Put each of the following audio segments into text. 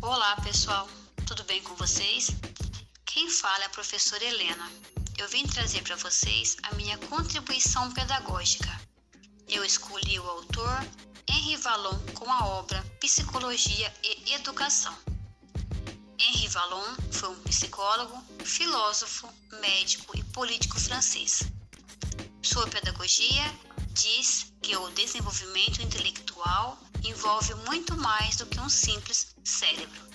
Olá pessoal, tudo bem com vocês? Quem fala é a professora Helena. Eu vim trazer para vocês a minha contribuição pedagógica. Eu escolhi o autor Henri Vallon com a obra Psicologia e Educação. Henri Vallon foi um psicólogo, filósofo, médico e político francês. Sua pedagogia diz que o desenvolvimento intelectual envolve muito mais do que um simples cérebro.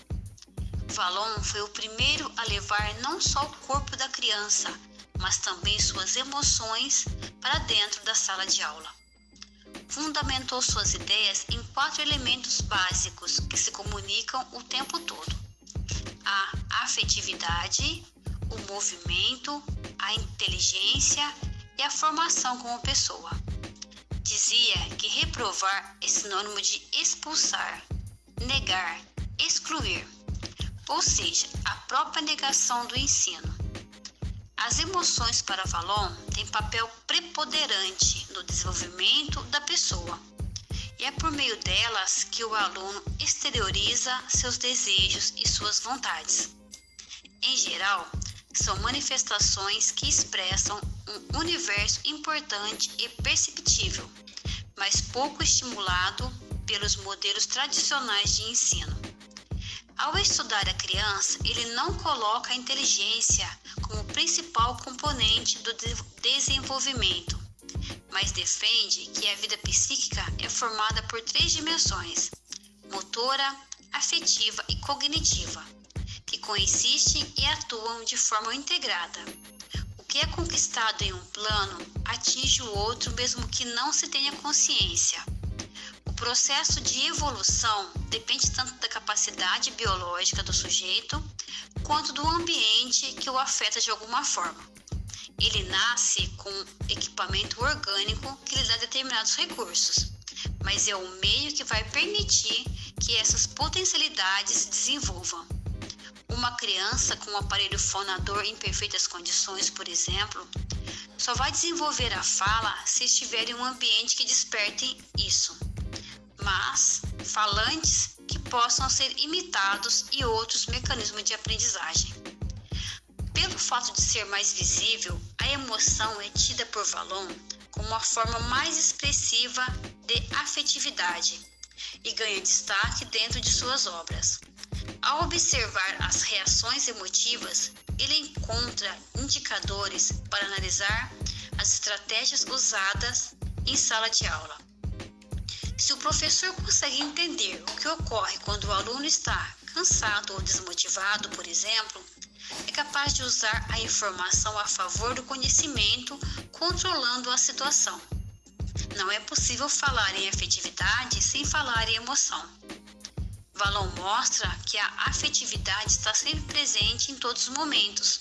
Vallon foi o primeiro a levar não só o corpo da criança, mas também suas emoções para dentro da sala de aula. Fundamentou suas ideias em quatro elementos básicos que se comunicam o tempo todo: a afetividade, o movimento, a inteligência e a formação como pessoa. Dizia que reprovar é sinônimo de expulsar, negar, excluir, ou seja, a própria negação do ensino. As emoções para Valon têm papel preponderante no desenvolvimento da pessoa, e é por meio delas que o aluno exterioriza seus desejos e suas vontades. Em geral, são manifestações que expressam um universo importante e perceptível, mas pouco estimulado pelos modelos tradicionais de ensino. Ao estudar a criança, ele não coloca a inteligência como principal componente do desenvolvimento, mas defende que a vida psíquica é formada por três dimensões: motora, afetiva e cognitiva que coexistem e atuam de forma integrada. Que é conquistado em um plano atinge o outro mesmo que não se tenha consciência. O processo de evolução depende tanto da capacidade biológica do sujeito quanto do ambiente que o afeta de alguma forma. Ele nasce com equipamento orgânico que lhe dá determinados recursos, mas é o meio que vai permitir que essas potencialidades se desenvolvam. Uma criança com um aparelho fonador em perfeitas condições, por exemplo, só vai desenvolver a fala se estiver em um ambiente que desperte isso. Mas falantes que possam ser imitados e outros mecanismos de aprendizagem. Pelo fato de ser mais visível, a emoção é tida por Valon como a forma mais expressiva de afetividade e ganha destaque dentro de suas obras. Ao observar as reações emotivas, ele encontra indicadores para analisar as estratégias usadas em sala de aula. Se o professor consegue entender o que ocorre quando o aluno está cansado ou desmotivado, por exemplo, é capaz de usar a informação a favor do conhecimento, controlando a situação. Não é possível falar em afetividade sem falar em emoção. Valon mostra que a afetividade está sempre presente em todos os momentos,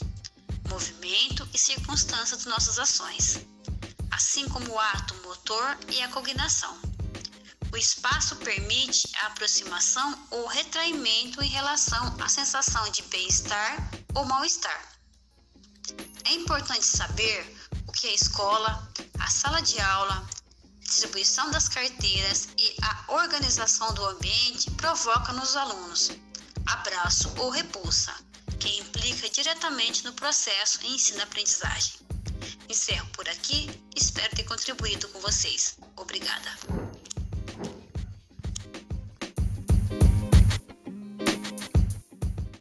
movimento e circunstância de nossas ações, assim como o ato motor e a cognação. O espaço permite a aproximação ou retraimento em relação à sensação de bem-estar ou mal-estar. É importante saber o que a escola, a sala de aula, distribuição das carteiras e a organização do ambiente provoca nos alunos abraço ou repulsa, que implica diretamente no processo ensino-aprendizagem. Encerro por aqui, espero ter contribuído com vocês. Obrigada.